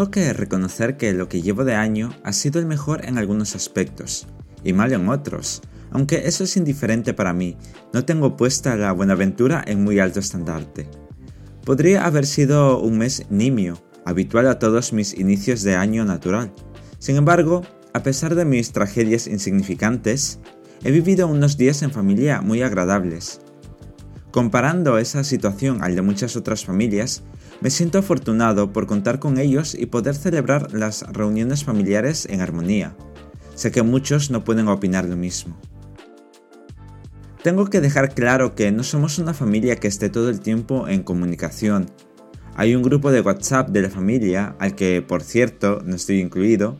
Tengo que reconocer que lo que llevo de año ha sido el mejor en algunos aspectos y mal en otros, aunque eso es indiferente para mí, no tengo puesta la Buenaventura en muy alto estandarte. Podría haber sido un mes nimio, habitual a todos mis inicios de año natural. Sin embargo, a pesar de mis tragedias insignificantes, he vivido unos días en familia muy agradables. Comparando esa situación al de muchas otras familias, me siento afortunado por contar con ellos y poder celebrar las reuniones familiares en armonía. Sé que muchos no pueden opinar lo mismo. Tengo que dejar claro que no somos una familia que esté todo el tiempo en comunicación. Hay un grupo de WhatsApp de la familia, al que por cierto no estoy incluido,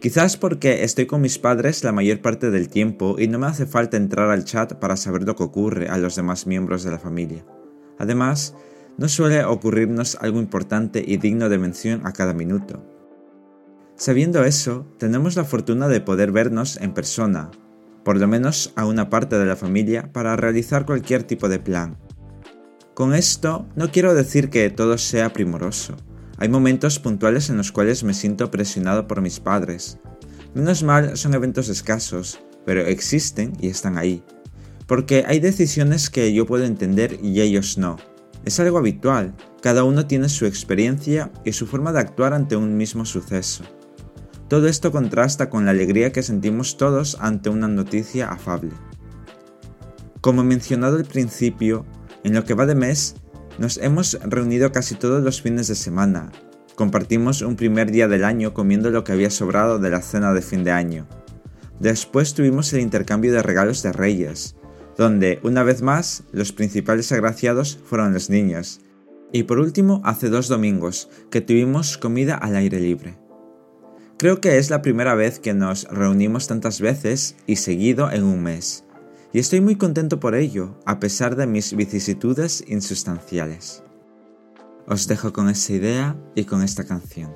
quizás porque estoy con mis padres la mayor parte del tiempo y no me hace falta entrar al chat para saber lo que ocurre a los demás miembros de la familia. Además, no suele ocurrirnos algo importante y digno de mención a cada minuto. Sabiendo eso, tenemos la fortuna de poder vernos en persona, por lo menos a una parte de la familia, para realizar cualquier tipo de plan. Con esto no quiero decir que todo sea primoroso. Hay momentos puntuales en los cuales me siento presionado por mis padres. Menos mal son eventos escasos, pero existen y están ahí. Porque hay decisiones que yo puedo entender y ellos no. Es algo habitual, cada uno tiene su experiencia y su forma de actuar ante un mismo suceso. Todo esto contrasta con la alegría que sentimos todos ante una noticia afable. Como mencionado al principio, en lo que va de mes, nos hemos reunido casi todos los fines de semana. Compartimos un primer día del año comiendo lo que había sobrado de la cena de fin de año. Después tuvimos el intercambio de regalos de Reyes, donde, una vez más, los principales agraciados fueron los niños. Y por último, hace dos domingos, que tuvimos comida al aire libre. Creo que es la primera vez que nos reunimos tantas veces y seguido en un mes, y estoy muy contento por ello, a pesar de mis vicisitudes insustanciales. Os dejo con esa idea y con esta canción.